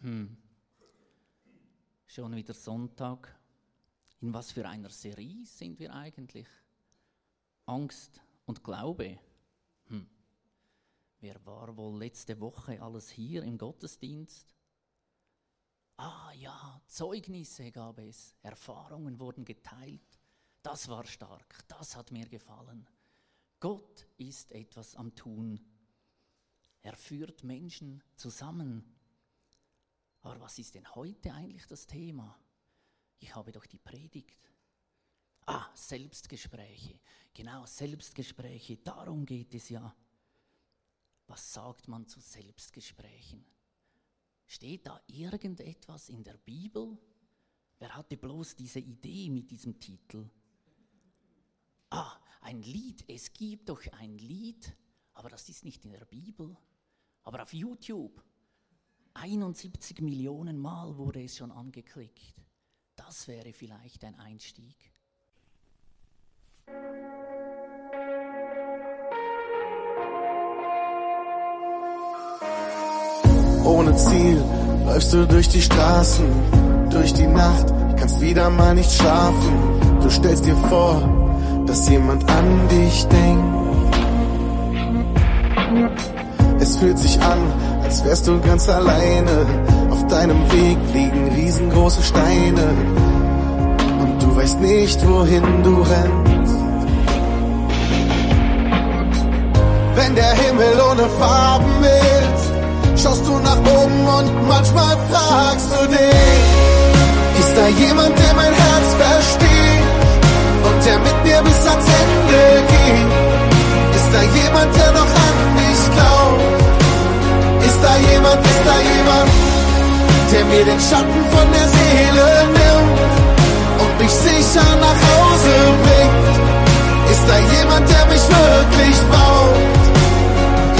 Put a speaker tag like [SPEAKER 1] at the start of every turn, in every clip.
[SPEAKER 1] Hm. Schon wieder Sonntag. In was für einer Serie sind wir eigentlich? Angst und Glaube. Hm. Wer war wohl letzte Woche alles hier im Gottesdienst? Ah ja, Zeugnisse gab es, Erfahrungen wurden geteilt. Das war stark, das hat mir gefallen. Gott ist etwas am Tun. Er führt Menschen zusammen. Aber was ist denn heute eigentlich das Thema? Ich habe doch die Predigt. Ah, Selbstgespräche. Genau, Selbstgespräche. Darum geht es ja. Was sagt man zu Selbstgesprächen? Steht da irgendetwas in der Bibel? Wer hatte bloß diese Idee mit diesem Titel? Ah, ein Lied. Es gibt doch ein Lied, aber das ist nicht in der Bibel. Aber auf YouTube 71 Millionen Mal wurde es schon angeklickt. Das wäre vielleicht ein Einstieg.
[SPEAKER 2] Ohne Ziel läufst du durch die Straßen, durch die Nacht, kannst wieder mal nicht schlafen. Du stellst dir vor, dass jemand an dich denkt. Es fühlt sich an, als wärst du ganz alleine. Auf deinem Weg liegen riesengroße Steine. Und du weißt nicht, wohin du rennst. Wenn der Himmel ohne Farben ist, schaust du nach oben und manchmal fragst du dich, ist da jemand, der mein Herz versteht und der mit mir bis ans Ende geht? Ist da jemand, der noch? Ist da jemand, ist da jemand, der mir den Schatten von der Seele nimmt und mich sicher nach Hause bringt? Ist da jemand, der mich wirklich braucht?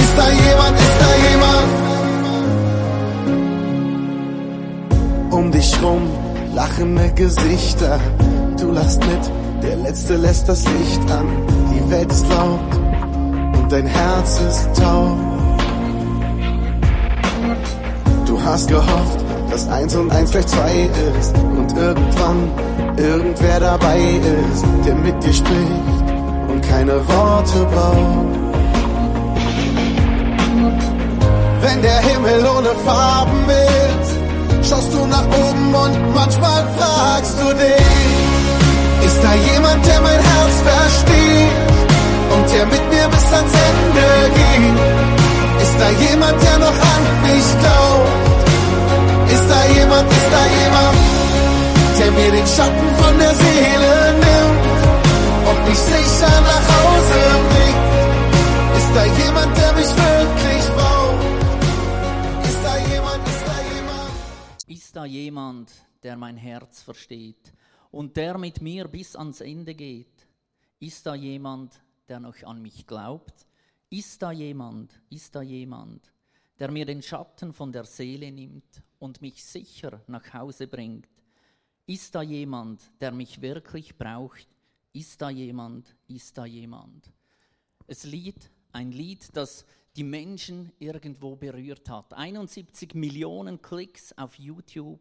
[SPEAKER 2] Ist da jemand, ist da jemand? Um dich rum lachende Gesichter, du lachst mit, der Letzte lässt das Licht an, die Welt ist laut und dein Herz ist taub. Du hast gehofft, dass eins und eins gleich zwei ist und irgendwann irgendwer dabei ist, der mit dir spricht und keine Worte braucht. Wenn der Himmel ohne Farben ist, schaust du nach oben und manchmal fragst du dich, ist da jemand, der mein Herz versteht und der mit mir bis ans Ende geht? Ist da jemand, der noch an mich glaubt? Ist da jemand, ist da jemand, der mir den Schatten von der Seele nimmt und mich sicher nach Hause bringt? Ist da jemand, der mich wirklich braucht? Ist da jemand, ist da jemand?
[SPEAKER 1] Ist da jemand, der mein Herz versteht und der mit mir bis ans Ende geht? Ist da jemand, der noch an mich glaubt? Ist da jemand, ist da jemand, der mir den Schatten von der Seele nimmt und mich sicher nach Hause bringt? Ist da jemand, der mich wirklich braucht? Ist da jemand, ist da jemand? Es Lied, ein Lied, das die Menschen irgendwo berührt hat. 71 Millionen Klicks auf YouTube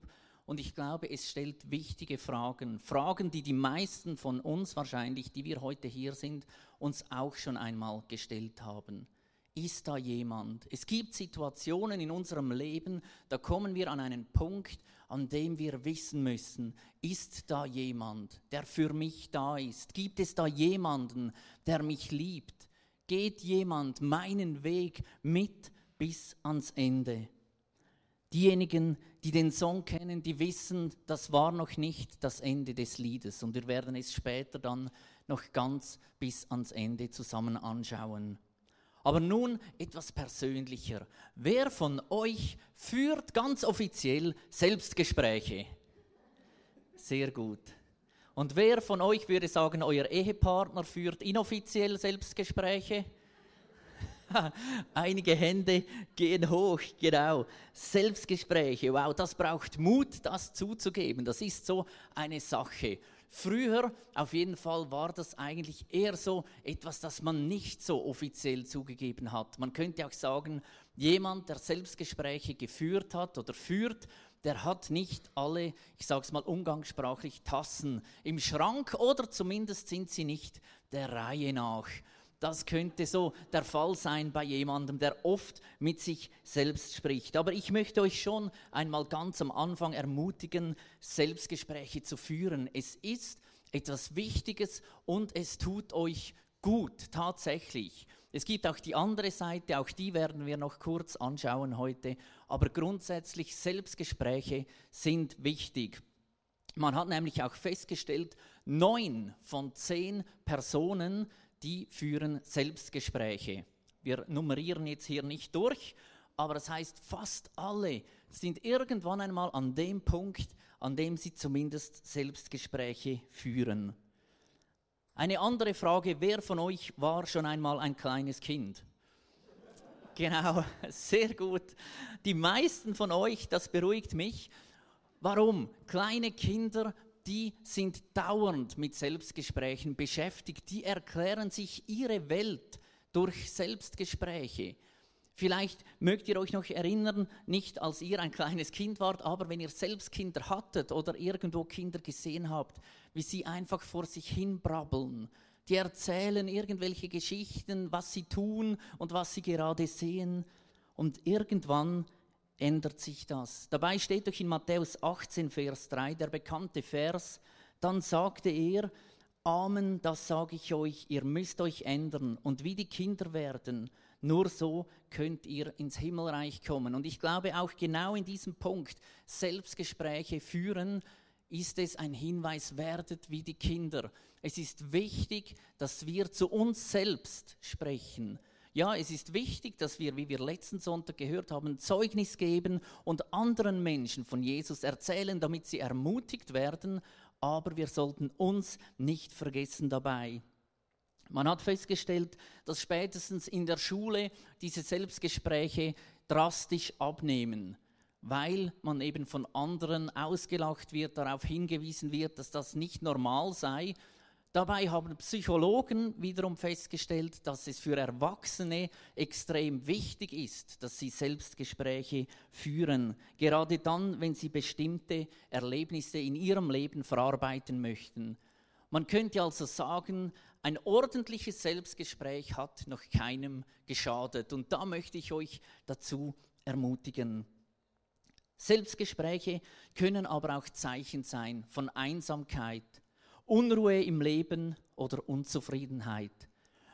[SPEAKER 1] und ich glaube, es stellt wichtige Fragen. Fragen, die die meisten von uns wahrscheinlich, die wir heute hier sind, uns auch schon einmal gestellt haben. Ist da jemand? Es gibt Situationen in unserem Leben, da kommen wir an einen Punkt, an dem wir wissen müssen, ist da jemand, der für mich da ist? Gibt es da jemanden, der mich liebt? Geht jemand meinen Weg mit bis ans Ende? Diejenigen, die den Song kennen, die wissen, das war noch nicht das Ende des Liedes und wir werden es später dann noch ganz bis ans Ende zusammen anschauen. Aber nun etwas persönlicher. Wer von euch führt ganz offiziell Selbstgespräche? Sehr gut. Und wer von euch würde sagen, euer Ehepartner führt inoffiziell Selbstgespräche? Einige Hände gehen hoch, genau. Selbstgespräche, wow, das braucht Mut, das zuzugeben. Das ist so eine Sache. Früher auf jeden Fall war das eigentlich eher so etwas, das man nicht so offiziell zugegeben hat. Man könnte auch sagen, jemand, der Selbstgespräche geführt hat oder führt, der hat nicht alle, ich sage es mal umgangssprachlich, Tassen im Schrank oder zumindest sind sie nicht der Reihe nach. Das könnte so der Fall sein bei jemandem, der oft mit sich selbst spricht. Aber ich möchte euch schon einmal ganz am Anfang ermutigen, Selbstgespräche zu führen. Es ist etwas Wichtiges und es tut euch gut, tatsächlich. Es gibt auch die andere Seite, auch die werden wir noch kurz anschauen heute. Aber grundsätzlich Selbstgespräche sind wichtig. Man hat nämlich auch festgestellt, neun von zehn Personen die führen Selbstgespräche. Wir nummerieren jetzt hier nicht durch, aber das heißt, fast alle sind irgendwann einmal an dem Punkt, an dem sie zumindest Selbstgespräche führen. Eine andere Frage, wer von euch war schon einmal ein kleines Kind? Genau, sehr gut. Die meisten von euch, das beruhigt mich. Warum? Kleine Kinder die sind dauernd mit Selbstgesprächen beschäftigt, die erklären sich ihre Welt durch Selbstgespräche. Vielleicht mögt ihr euch noch erinnern, nicht als ihr ein kleines Kind wart, aber wenn ihr selbst Kinder hattet oder irgendwo Kinder gesehen habt, wie sie einfach vor sich hin brabbeln. Die erzählen irgendwelche Geschichten, was sie tun und was sie gerade sehen. Und irgendwann ändert sich das. Dabei steht doch in Matthäus 18, Vers 3 der bekannte Vers, dann sagte er, Amen, das sage ich euch, ihr müsst euch ändern und wie die Kinder werden, nur so könnt ihr ins Himmelreich kommen. Und ich glaube auch genau in diesem Punkt, Selbstgespräche führen, ist es ein Hinweis, werdet wie die Kinder. Es ist wichtig, dass wir zu uns selbst sprechen ja, es ist wichtig, dass wir, wie wir letzten Sonntag gehört haben, Zeugnis geben und anderen Menschen von Jesus erzählen, damit sie ermutigt werden, aber wir sollten uns nicht vergessen dabei. Man hat festgestellt, dass spätestens in der Schule diese Selbstgespräche drastisch abnehmen, weil man eben von anderen ausgelacht wird, darauf hingewiesen wird, dass das nicht normal sei Dabei haben Psychologen wiederum festgestellt, dass es für Erwachsene extrem wichtig ist, dass sie Selbstgespräche führen, gerade dann, wenn sie bestimmte Erlebnisse in ihrem Leben verarbeiten möchten. Man könnte also sagen, ein ordentliches Selbstgespräch hat noch keinem geschadet. Und da möchte ich euch dazu ermutigen. Selbstgespräche können aber auch Zeichen sein von Einsamkeit, Unruhe im Leben oder Unzufriedenheit.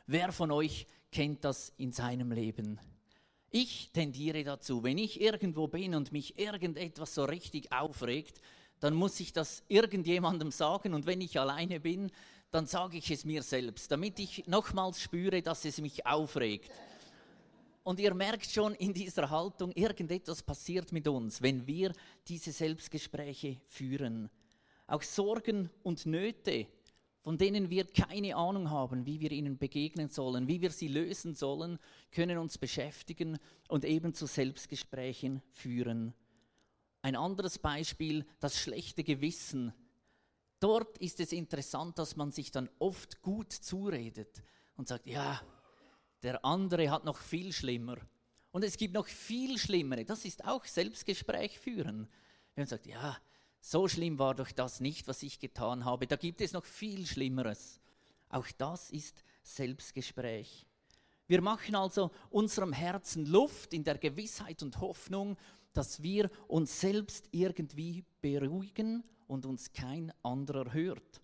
[SPEAKER 1] Wer von euch kennt das in seinem Leben? Ich tendiere dazu, wenn ich irgendwo bin und mich irgendetwas so richtig aufregt, dann muss ich das irgendjemandem sagen und wenn ich alleine bin, dann sage ich es mir selbst, damit ich nochmals spüre, dass es mich aufregt. Und ihr merkt schon in dieser Haltung, irgendetwas passiert mit uns, wenn wir diese Selbstgespräche führen. Auch Sorgen und Nöte, von denen wir keine Ahnung haben, wie wir ihnen begegnen sollen, wie wir sie lösen sollen, können uns beschäftigen und eben zu Selbstgesprächen führen. Ein anderes Beispiel, das schlechte Gewissen. Dort ist es interessant, dass man sich dann oft gut zuredet und sagt, ja, der andere hat noch viel schlimmer. Und es gibt noch viel schlimmere. Das ist auch Selbstgespräch führen. Wenn man sagt, ja, so schlimm war doch das nicht, was ich getan habe. Da gibt es noch viel Schlimmeres. Auch das ist Selbstgespräch. Wir machen also unserem Herzen Luft in der Gewissheit und Hoffnung, dass wir uns selbst irgendwie beruhigen und uns kein anderer hört.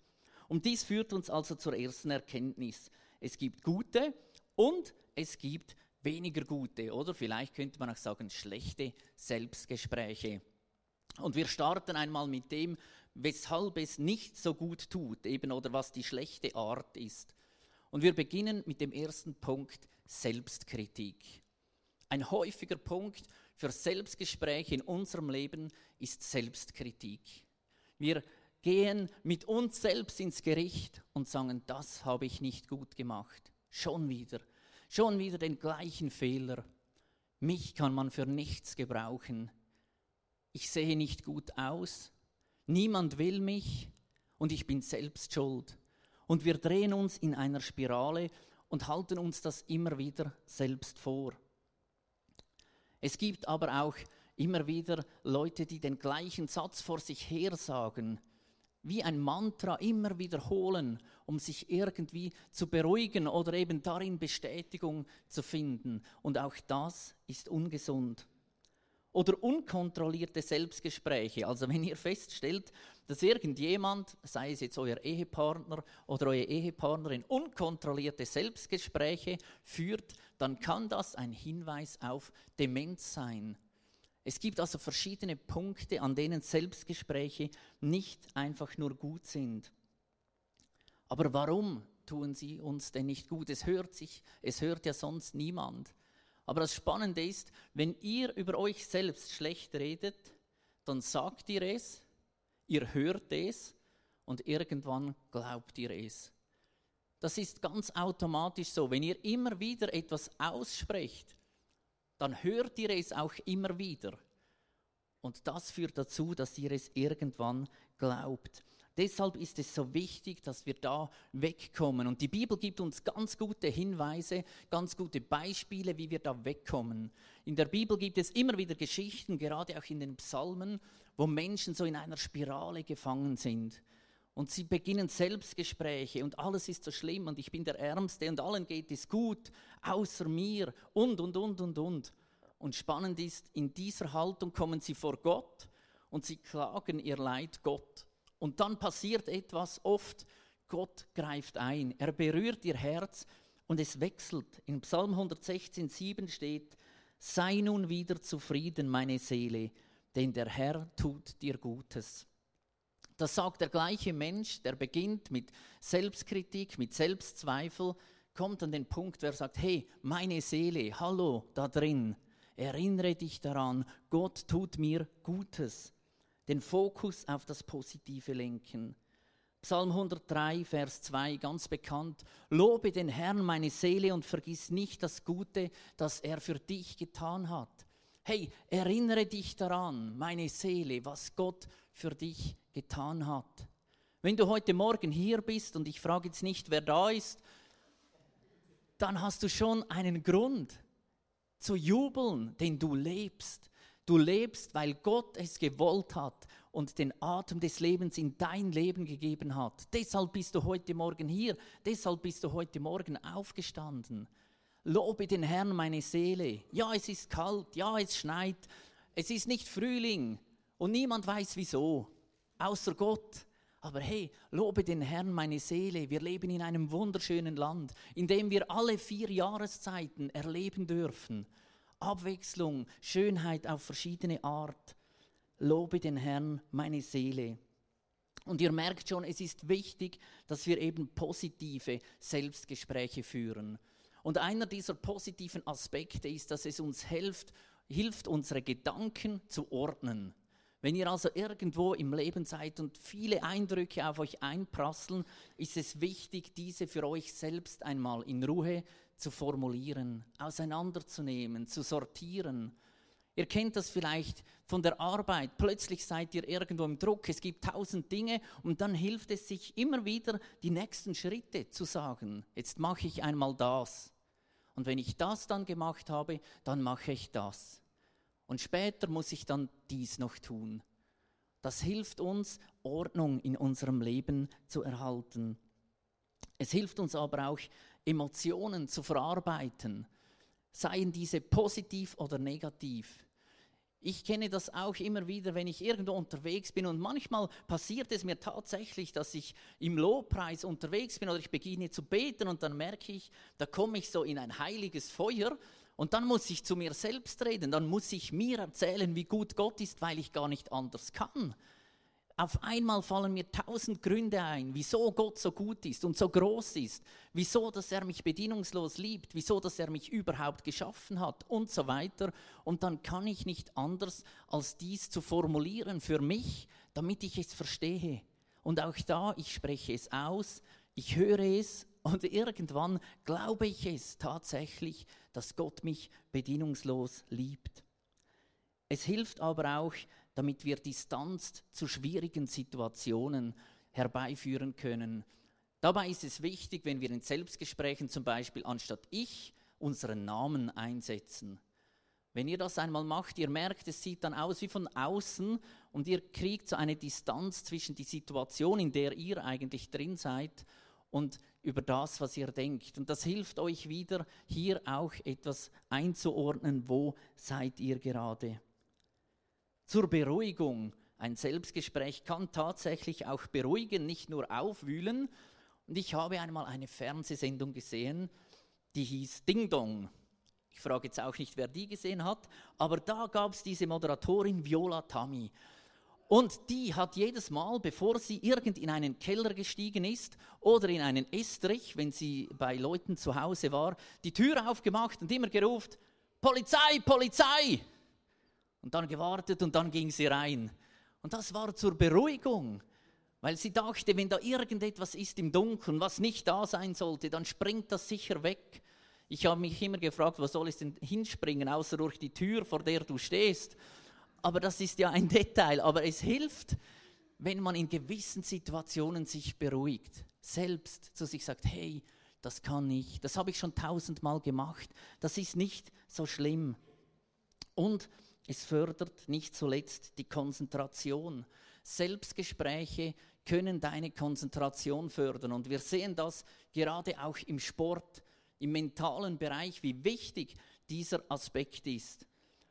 [SPEAKER 1] Und dies führt uns also zur ersten Erkenntnis. Es gibt gute und es gibt weniger gute oder vielleicht könnte man auch sagen schlechte Selbstgespräche. Und wir starten einmal mit dem, weshalb es nicht so gut tut, eben oder was die schlechte Art ist. Und wir beginnen mit dem ersten Punkt Selbstkritik. Ein häufiger Punkt für Selbstgespräche in unserem Leben ist Selbstkritik. Wir gehen mit uns selbst ins Gericht und sagen, das habe ich nicht gut gemacht. Schon wieder, schon wieder den gleichen Fehler. Mich kann man für nichts gebrauchen ich sehe nicht gut aus, niemand will mich und ich bin selbst schuld. Und wir drehen uns in einer Spirale und halten uns das immer wieder selbst vor. Es gibt aber auch immer wieder Leute, die den gleichen Satz vor sich her sagen, wie ein Mantra immer wiederholen, um sich irgendwie zu beruhigen oder eben darin Bestätigung zu finden. Und auch das ist ungesund. Oder unkontrollierte Selbstgespräche. Also wenn ihr feststellt, dass irgendjemand, sei es jetzt euer Ehepartner oder eure Ehepartnerin, unkontrollierte Selbstgespräche führt, dann kann das ein Hinweis auf Demenz sein. Es gibt also verschiedene Punkte, an denen Selbstgespräche nicht einfach nur gut sind. Aber warum tun sie uns denn nicht gut? Es hört sich, es hört ja sonst niemand. Aber das Spannende ist, wenn ihr über euch selbst schlecht redet, dann sagt ihr es, ihr hört es und irgendwann glaubt ihr es. Das ist ganz automatisch so. Wenn ihr immer wieder etwas aussprecht, dann hört ihr es auch immer wieder. Und das führt dazu, dass ihr es irgendwann glaubt. Deshalb ist es so wichtig, dass wir da wegkommen. Und die Bibel gibt uns ganz gute Hinweise, ganz gute Beispiele, wie wir da wegkommen. In der Bibel gibt es immer wieder Geschichten, gerade auch in den Psalmen, wo Menschen so in einer Spirale gefangen sind. Und sie beginnen Selbstgespräche und alles ist so schlimm und ich bin der Ärmste und allen geht es gut, außer mir und, und, und, und, und. Und spannend ist, in dieser Haltung kommen sie vor Gott und sie klagen ihr Leid Gott. Und dann passiert etwas oft, Gott greift ein, er berührt ihr Herz und es wechselt. In Psalm 116, 7 steht, sei nun wieder zufrieden, meine Seele, denn der Herr tut dir Gutes. Das sagt der gleiche Mensch, der beginnt mit Selbstkritik, mit Selbstzweifel, kommt an den Punkt, wer sagt, hey, meine Seele, hallo, da drin, erinnere dich daran, Gott tut mir Gutes den Fokus auf das Positive lenken. Psalm 103, Vers 2, ganz bekannt. Lobe den Herrn, meine Seele, und vergiss nicht das Gute, das er für dich getan hat. Hey, erinnere dich daran, meine Seele, was Gott für dich getan hat. Wenn du heute Morgen hier bist und ich frage jetzt nicht, wer da ist, dann hast du schon einen Grund zu jubeln, denn du lebst. Du lebst, weil Gott es gewollt hat und den Atem des Lebens in dein Leben gegeben hat. Deshalb bist du heute Morgen hier. Deshalb bist du heute Morgen aufgestanden. Lobe den Herrn, meine Seele. Ja, es ist kalt. Ja, es schneit. Es ist nicht Frühling. Und niemand weiß wieso. Außer Gott. Aber hey, lobe den Herrn, meine Seele. Wir leben in einem wunderschönen Land, in dem wir alle vier Jahreszeiten erleben dürfen. Abwechslung, Schönheit auf verschiedene Art. Lobe den Herrn, meine Seele. Und ihr merkt schon, es ist wichtig, dass wir eben positive Selbstgespräche führen. Und einer dieser positiven Aspekte ist, dass es uns hilft, hilft unsere Gedanken zu ordnen. Wenn ihr also irgendwo im Leben seid und viele Eindrücke auf euch einprasseln, ist es wichtig, diese für euch selbst einmal in Ruhe zu formulieren, auseinanderzunehmen, zu sortieren. Ihr kennt das vielleicht von der Arbeit. Plötzlich seid ihr irgendwo im Druck. Es gibt tausend Dinge und dann hilft es sich immer wieder, die nächsten Schritte zu sagen. Jetzt mache ich einmal das. Und wenn ich das dann gemacht habe, dann mache ich das. Und später muss ich dann dies noch tun. Das hilft uns, Ordnung in unserem Leben zu erhalten. Es hilft uns aber auch, Emotionen zu verarbeiten, seien diese positiv oder negativ. Ich kenne das auch immer wieder, wenn ich irgendwo unterwegs bin und manchmal passiert es mir tatsächlich, dass ich im Lobpreis unterwegs bin oder ich beginne zu beten und dann merke ich, da komme ich so in ein heiliges Feuer und dann muss ich zu mir selbst reden, dann muss ich mir erzählen, wie gut Gott ist, weil ich gar nicht anders kann auf einmal fallen mir tausend Gründe ein, wieso Gott so gut ist und so groß ist, wieso, dass er mich bedingungslos liebt, wieso, dass er mich überhaupt geschaffen hat und so weiter. Und dann kann ich nicht anders, als dies zu formulieren für mich, damit ich es verstehe. Und auch da, ich spreche es aus, ich höre es und irgendwann glaube ich es tatsächlich, dass Gott mich bedingungslos liebt. Es hilft aber auch, damit wir Distanz zu schwierigen Situationen herbeiführen können. Dabei ist es wichtig, wenn wir in Selbstgesprächen zum Beispiel anstatt ich unseren Namen einsetzen. Wenn ihr das einmal macht, ihr merkt, es sieht dann aus wie von außen und ihr kriegt so eine Distanz zwischen die Situation, in der ihr eigentlich drin seid und über das, was ihr denkt. Und das hilft euch wieder, hier auch etwas einzuordnen, wo seid ihr gerade. Zur Beruhigung. Ein Selbstgespräch kann tatsächlich auch beruhigen, nicht nur aufwühlen. Und ich habe einmal eine Fernsehsendung gesehen, die hieß Ding Dong. Ich frage jetzt auch nicht, wer die gesehen hat, aber da gab es diese Moderatorin Viola Tammy. Und die hat jedes Mal, bevor sie irgend in einen Keller gestiegen ist oder in einen Estrich, wenn sie bei Leuten zu Hause war, die Tür aufgemacht und immer gerufen, Polizei, Polizei! Und dann gewartet und dann ging sie rein. Und das war zur Beruhigung, weil sie dachte, wenn da irgendetwas ist im Dunkeln, was nicht da sein sollte, dann springt das sicher weg. Ich habe mich immer gefragt, wo soll es denn hinspringen, außer durch die Tür, vor der du stehst. Aber das ist ja ein Detail. Aber es hilft, wenn man in gewissen Situationen sich beruhigt, selbst zu sich sagt, hey, das kann ich, das habe ich schon tausendmal gemacht, das ist nicht so schlimm. Und es fördert nicht zuletzt die Konzentration. Selbstgespräche können deine Konzentration fördern. Und wir sehen das gerade auch im Sport im mentalen Bereich, wie wichtig dieser Aspekt ist.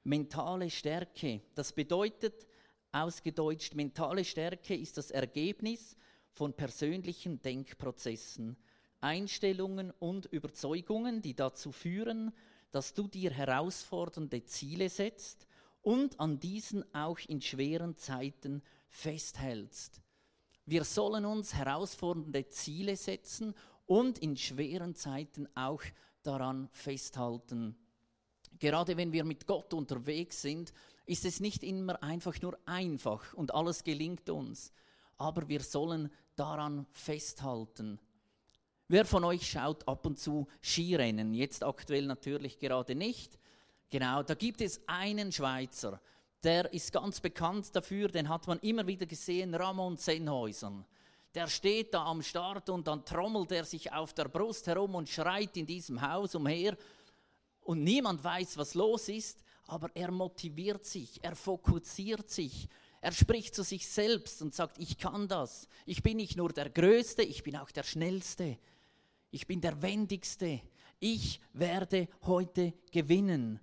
[SPEAKER 1] Mentale Stärke, das bedeutet ausgedeutscht, mentale Stärke ist das Ergebnis von persönlichen Denkprozessen, Einstellungen und Überzeugungen, die dazu führen, dass du dir herausfordernde Ziele setzt und an diesen auch in schweren Zeiten festhältst. Wir sollen uns herausfordernde Ziele setzen und in schweren Zeiten auch daran festhalten. Gerade wenn wir mit Gott unterwegs sind, ist es nicht immer einfach nur einfach und alles gelingt uns, aber wir sollen daran festhalten. Wer von euch schaut ab und zu Skirennen? Jetzt aktuell natürlich gerade nicht. Genau, da gibt es einen Schweizer, der ist ganz bekannt dafür, den hat man immer wieder gesehen, Ramon Sennhäusern der steht da am Start und dann trommelt er sich auf der Brust herum und schreit in diesem Haus umher. Und niemand weiß, was los ist, aber er motiviert sich, er fokussiert sich, er spricht zu sich selbst und sagt, ich kann das, ich bin nicht nur der Größte, ich bin auch der Schnellste, ich bin der Wendigste, ich werde heute gewinnen.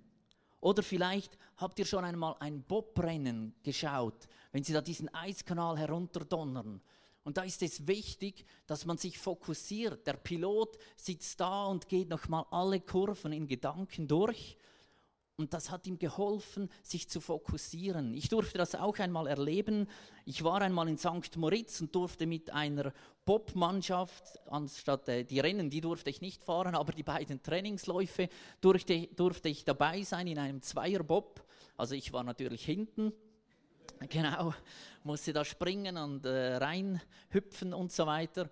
[SPEAKER 1] Oder vielleicht habt ihr schon einmal ein Bobrennen geschaut, wenn sie da diesen Eiskanal herunterdonnern und da ist es wichtig, dass man sich fokussiert. Der Pilot sitzt da und geht nochmal alle Kurven in Gedanken durch. Und das hat ihm geholfen, sich zu fokussieren. Ich durfte das auch einmal erleben. Ich war einmal in St. Moritz und durfte mit einer Bob-Mannschaft, anstatt äh, die Rennen, die durfte ich nicht fahren, aber die beiden Trainingsläufe durfte, durfte ich dabei sein in einem Zweier-Bob. Also ich war natürlich hinten Genau, musste da springen und äh, reinhüpfen und so weiter.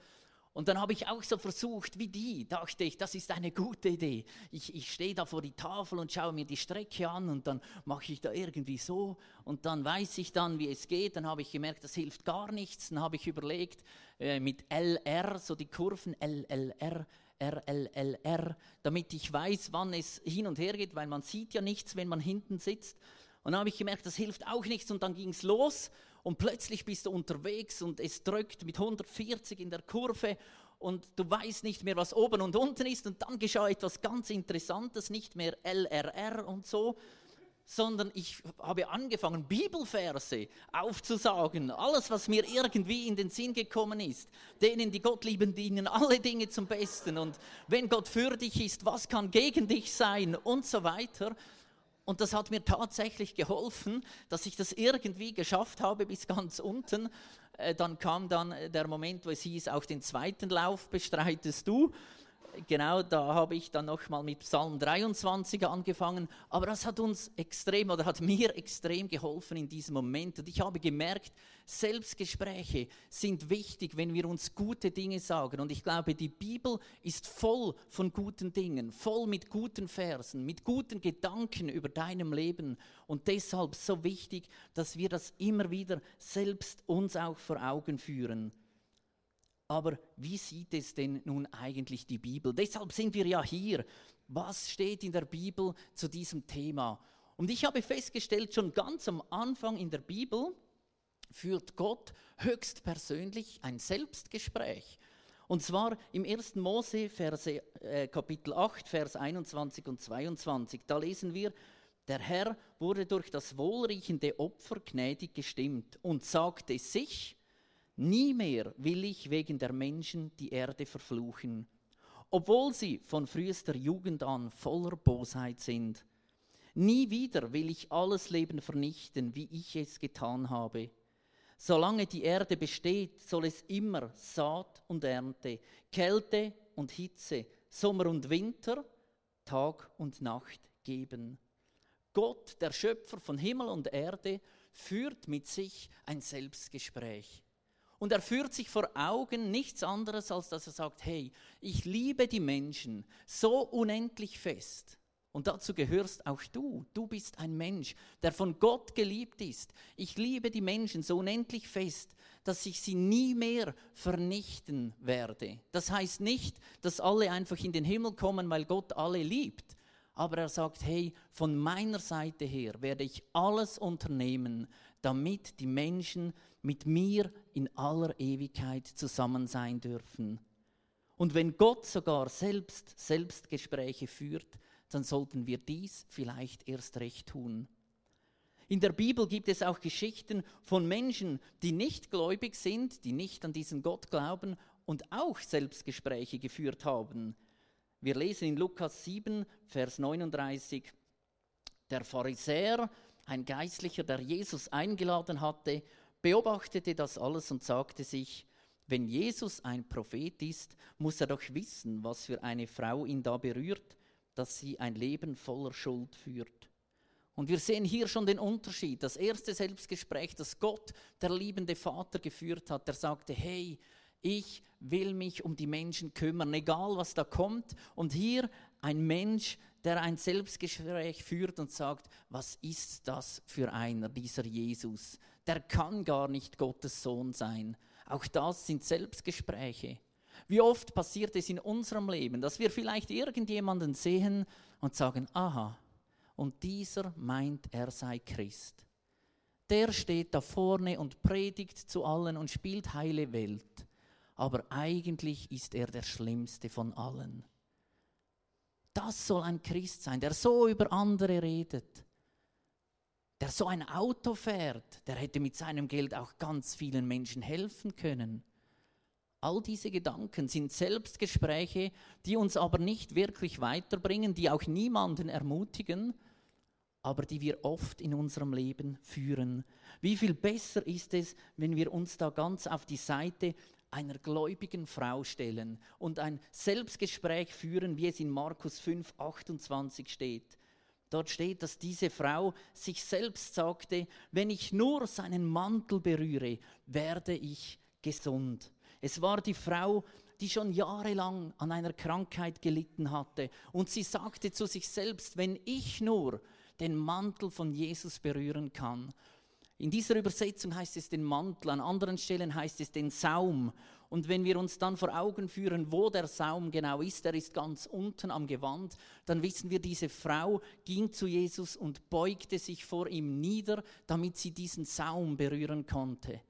[SPEAKER 1] Und dann habe ich auch so versucht, wie die, dachte ich, das ist eine gute Idee. Ich, ich stehe da vor die Tafel und schaue mir die Strecke an und dann mache ich da irgendwie so und dann weiß ich dann, wie es geht. Dann habe ich gemerkt, das hilft gar nichts. Dann habe ich überlegt, äh, mit LR, so die Kurven LLR, RLLR, damit ich weiß, wann es hin und her geht, weil man sieht ja nichts, wenn man hinten sitzt. Und dann habe ich gemerkt, das hilft auch nichts. Und dann ging es los und plötzlich bist du unterwegs und es drückt mit 140 in der Kurve und du weißt nicht mehr, was oben und unten ist. Und dann geschah etwas ganz Interessantes, nicht mehr LRR und so, sondern ich habe angefangen, Bibelverse aufzusagen. Alles, was mir irgendwie in den Sinn gekommen ist. Denen, die Gott lieben, dienen alle Dinge zum Besten. Und wenn Gott für dich ist, was kann gegen dich sein? Und so weiter. Und das hat mir tatsächlich geholfen, dass ich das irgendwie geschafft habe bis ganz unten. Äh, dann kam dann der Moment, wo es hieß, auch den zweiten Lauf bestreitest du genau, da habe ich dann nochmal mit Psalm 23 angefangen. Aber das hat uns extrem oder hat mir extrem geholfen in diesem Moment. Und ich habe gemerkt, Selbstgespräche sind wichtig, wenn wir uns gute Dinge sagen. Und ich glaube, die Bibel ist voll von guten Dingen, voll mit guten Versen, mit guten Gedanken über deinem Leben. Und deshalb so wichtig, dass wir das immer wieder selbst uns auch vor Augen führen. Aber wie sieht es denn nun eigentlich die Bibel? Deshalb sind wir ja hier. Was steht in der Bibel zu diesem Thema? Und ich habe festgestellt, schon ganz am Anfang in der Bibel führt Gott höchstpersönlich ein Selbstgespräch. Und zwar im 1. Mose Verse, äh, Kapitel 8, Vers 21 und 22. Da lesen wir, der Herr wurde durch das wohlriechende Opfer gnädig gestimmt und sagte sich, nie mehr will ich wegen der Menschen die Erde verfluchen, obwohl sie von frühester Jugend an voller Bosheit sind. Nie wieder will ich alles Leben vernichten, wie ich es getan habe. Solange die Erde besteht, soll es immer Saat und Ernte, Kälte und Hitze, Sommer und Winter, Tag und Nacht geben. Gott, der Schöpfer von Himmel und Erde, führt mit sich ein Selbstgespräch. Und er führt sich vor Augen nichts anderes, als dass er sagt, hey, ich liebe die Menschen so unendlich fest, und dazu gehörst auch du. Du bist ein Mensch, der von Gott geliebt ist. Ich liebe die Menschen so unendlich fest, dass ich sie nie mehr vernichten werde. Das heißt nicht, dass alle einfach in den Himmel kommen, weil Gott alle liebt. Aber er sagt, hey, von meiner Seite her werde ich alles unternehmen, damit die Menschen mit mir in aller Ewigkeit zusammen sein dürfen. Und wenn Gott sogar selbst Selbstgespräche führt, dann sollten wir dies vielleicht erst recht tun. In der Bibel gibt es auch Geschichten von Menschen, die nicht gläubig sind, die nicht an diesen Gott glauben und auch Selbstgespräche geführt haben. Wir lesen in Lukas 7, Vers 39, der Pharisäer, ein Geistlicher, der Jesus eingeladen hatte, beobachtete das alles und sagte sich, wenn Jesus ein Prophet ist, muss er doch wissen, was für eine Frau ihn da berührt dass sie ein Leben voller Schuld führt. Und wir sehen hier schon den Unterschied. Das erste Selbstgespräch, das Gott, der liebende Vater, geführt hat, der sagte, hey, ich will mich um die Menschen kümmern, egal was da kommt. Und hier ein Mensch, der ein Selbstgespräch führt und sagt, was ist das für einer, dieser Jesus? Der kann gar nicht Gottes Sohn sein. Auch das sind Selbstgespräche. Wie oft passiert es in unserem Leben, dass wir vielleicht irgendjemanden sehen und sagen, aha, und dieser meint, er sei Christ. Der steht da vorne und predigt zu allen und spielt heile Welt. Aber eigentlich ist er der Schlimmste von allen. Das soll ein Christ sein, der so über andere redet, der so ein Auto fährt, der hätte mit seinem Geld auch ganz vielen Menschen helfen können. All diese Gedanken sind Selbstgespräche, die uns aber nicht wirklich weiterbringen, die auch niemanden ermutigen, aber die wir oft in unserem Leben führen. Wie viel besser ist es, wenn wir uns da ganz auf die Seite einer gläubigen Frau stellen und ein Selbstgespräch führen, wie es in Markus 5, 28 steht. Dort steht, dass diese Frau sich selbst sagte, wenn ich nur seinen Mantel berühre, werde ich gesund. Es war die Frau, die schon jahrelang an einer Krankheit gelitten hatte. Und sie sagte zu sich selbst, wenn ich nur den Mantel von Jesus berühren kann. In dieser Übersetzung heißt es den Mantel, an anderen Stellen heißt es den Saum. Und wenn wir uns dann vor Augen führen, wo der Saum genau ist, der ist ganz unten am Gewand, dann wissen wir, diese Frau ging zu Jesus und beugte sich vor ihm nieder, damit sie diesen Saum berühren konnte.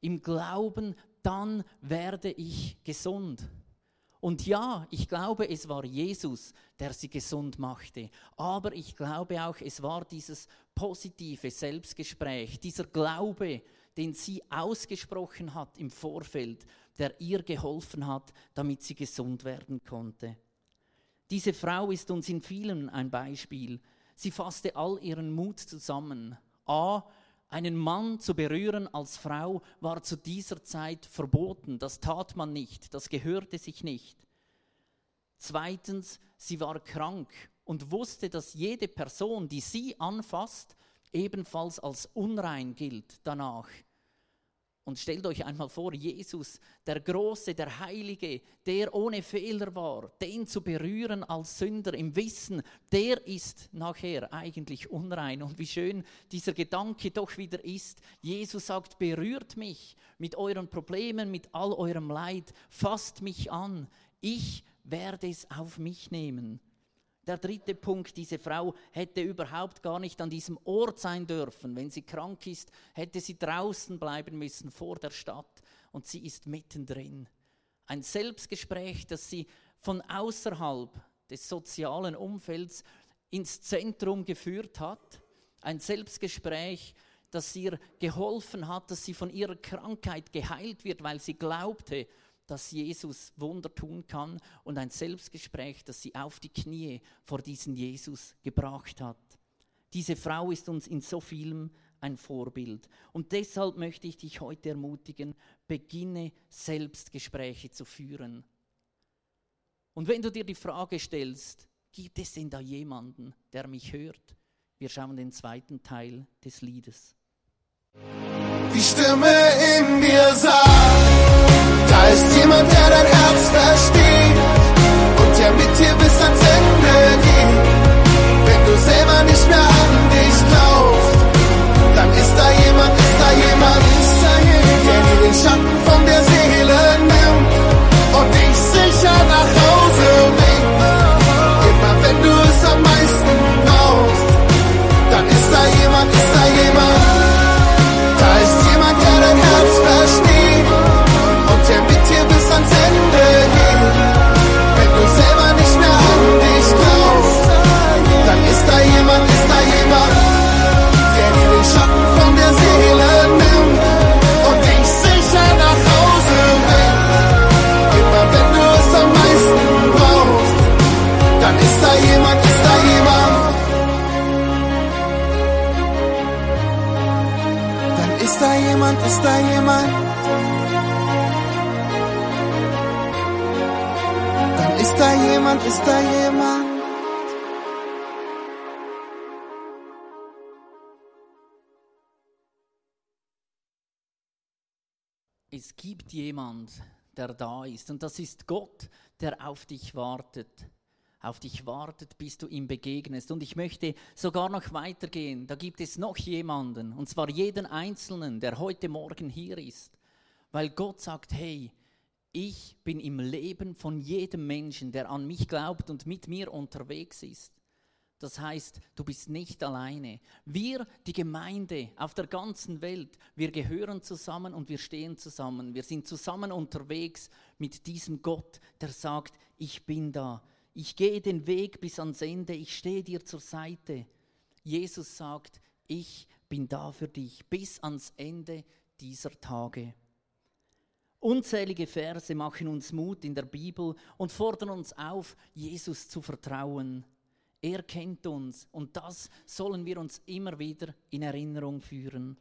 [SPEAKER 1] Im Glauben dann werde ich gesund. Und ja, ich glaube, es war Jesus, der sie gesund machte. Aber ich glaube auch, es war dieses positive Selbstgespräch, dieser Glaube, den sie ausgesprochen hat im Vorfeld, der ihr geholfen hat, damit sie gesund werden konnte. Diese Frau ist uns in vielen ein Beispiel. Sie fasste all ihren Mut zusammen. A, einen Mann zu berühren als Frau war zu dieser Zeit verboten. Das tat man nicht, das gehörte sich nicht. Zweitens, sie war krank und wusste, dass jede Person, die sie anfasst, ebenfalls als unrein gilt danach. Und stellt euch einmal vor, Jesus, der Große, der Heilige, der ohne Fehler war, den zu berühren als Sünder im Wissen, der ist nachher eigentlich unrein. Und wie schön dieser Gedanke doch wieder ist. Jesus sagt, berührt mich mit euren Problemen, mit all eurem Leid, fasst mich an. Ich werde es auf mich nehmen. Der dritte Punkt, diese Frau hätte überhaupt gar nicht an diesem Ort sein dürfen. Wenn sie krank ist, hätte sie draußen bleiben müssen vor der Stadt und sie ist mittendrin. Ein Selbstgespräch, das sie von außerhalb des sozialen Umfelds ins Zentrum geführt hat. Ein Selbstgespräch, das ihr geholfen hat, dass sie von ihrer Krankheit geheilt wird, weil sie glaubte, dass Jesus Wunder tun kann und ein Selbstgespräch, das sie auf die Knie vor diesen Jesus gebracht hat. Diese Frau ist uns in so vielem ein Vorbild. Und deshalb möchte ich dich heute ermutigen, beginne Selbstgespräche zu führen. Und wenn du dir die Frage stellst, gibt es denn da jemanden, der mich hört? Wir schauen den zweiten Teil des Liedes.
[SPEAKER 2] Die Stimme in mir sagt, da ist jemand, der dein Herz versteht und der mit dir jemand, ist da jemand. Ist da jemand? Ist da jemand?
[SPEAKER 1] Es gibt jemand, der da ist und das ist Gott, der auf dich wartet. Auf dich wartet, bis du ihm begegnest. Und ich möchte sogar noch weitergehen. Da gibt es noch jemanden, und zwar jeden Einzelnen, der heute Morgen hier ist. Weil Gott sagt, hey, ich bin im Leben von jedem Menschen, der an mich glaubt und mit mir unterwegs ist. Das heißt, du bist nicht alleine. Wir, die Gemeinde auf der ganzen Welt, wir gehören zusammen und wir stehen zusammen. Wir sind zusammen unterwegs mit diesem Gott, der sagt, ich bin da. Ich gehe den Weg bis ans Ende, ich stehe dir zur Seite. Jesus sagt, ich bin da für dich bis ans Ende dieser Tage. Unzählige Verse machen uns Mut in der Bibel und fordern uns auf, Jesus zu vertrauen. Er kennt uns und das sollen wir uns immer wieder in Erinnerung führen.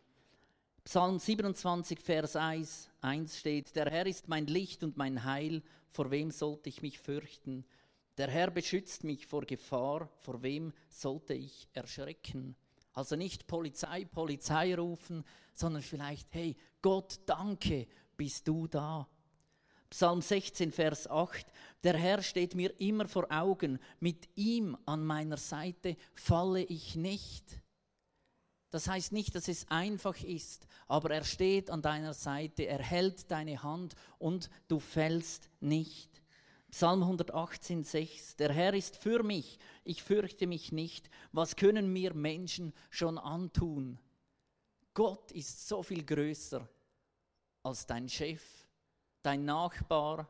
[SPEAKER 1] Psalm 27, Vers 1, 1 steht, Der Herr ist mein Licht und mein Heil, vor wem sollte ich mich fürchten? Der Herr beschützt mich vor Gefahr, vor wem sollte ich erschrecken? Also nicht Polizei, Polizei rufen, sondern vielleicht, hey, Gott, danke bist du da. Psalm 16, Vers 8. Der Herr steht mir immer vor Augen. Mit ihm an meiner Seite falle ich nicht. Das heißt nicht, dass es einfach ist, aber er steht an deiner Seite, er hält deine Hand und du fällst nicht. Psalm 118, 6. Der Herr ist für mich, ich fürchte mich nicht. Was können mir Menschen schon antun? Gott ist so viel größer als dein Chef, dein Nachbar,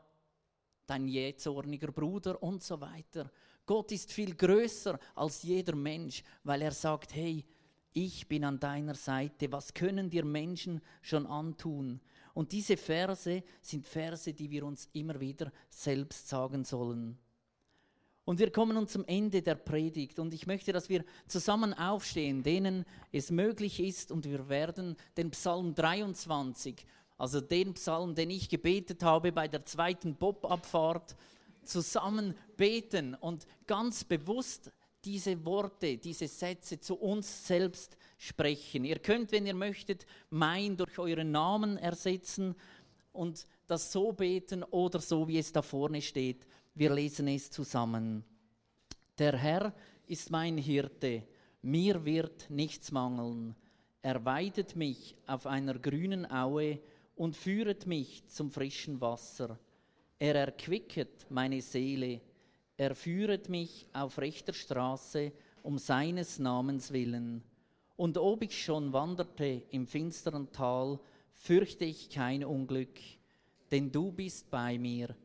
[SPEAKER 1] dein jähzorniger Bruder und so weiter. Gott ist viel größer als jeder Mensch, weil er sagt, hey, ich bin an deiner Seite. Was können dir Menschen schon antun? Und diese Verse sind Verse, die wir uns immer wieder selbst sagen sollen. Und wir kommen nun zum Ende der Predigt und ich möchte, dass wir zusammen aufstehen, denen es möglich ist und wir werden den Psalm 23 also den Psalm, den ich gebetet habe bei der zweiten Bob-Abfahrt, zusammen beten und ganz bewusst diese Worte, diese Sätze zu uns selbst sprechen. Ihr könnt, wenn ihr möchtet, mein durch euren Namen ersetzen und das so beten oder so, wie es da vorne steht. Wir lesen es zusammen. Der Herr ist mein Hirte, mir wird nichts mangeln. Er weidet mich auf einer grünen Aue und führet mich zum frischen Wasser. Er erquicket meine Seele, er führet mich auf rechter Straße um seines Namens willen. Und ob ich schon wanderte im finsteren Tal, fürchte ich kein Unglück, denn du bist bei mir,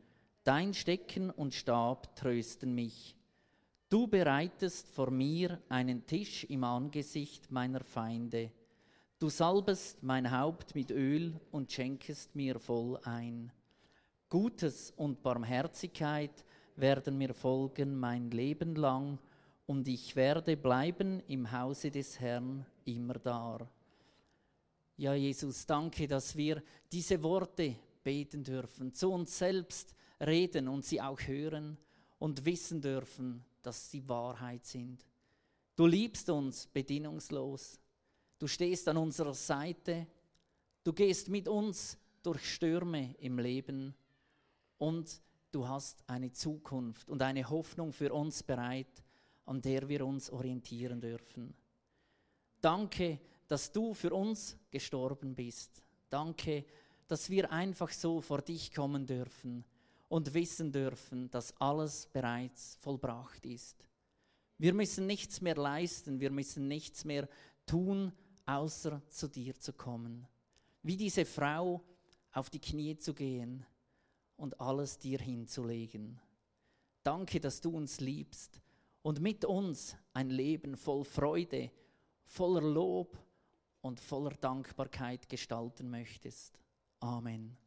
[SPEAKER 1] dein Stecken und Stab trösten mich. Du bereitest vor mir einen Tisch im Angesicht meiner Feinde. Du salbest mein Haupt mit Öl und schenkest mir voll ein. Gutes und Barmherzigkeit werden mir folgen mein Leben lang, und ich werde bleiben im Hause des Herrn immer da. Ja, Jesus, danke, dass wir diese Worte beten dürfen, zu uns selbst reden und sie auch hören und wissen dürfen, dass sie Wahrheit sind. Du liebst uns bedingungslos. Du stehst an unserer Seite. Du gehst mit uns durch Stürme im Leben und du hast eine Zukunft und eine Hoffnung für uns bereit, an der wir uns orientieren dürfen. Danke, dass du für uns gestorben bist. Danke, dass wir einfach so vor dich kommen dürfen und wissen dürfen, dass alles bereits vollbracht ist. Wir müssen nichts mehr leisten, wir müssen nichts mehr tun, außer zu dir zu kommen. Wie diese Frau auf die Knie zu gehen und alles dir hinzulegen. Danke, dass du uns liebst und mit uns ein Leben voll Freude, voller Lob und voller Dankbarkeit gestalten möchtest. Amen.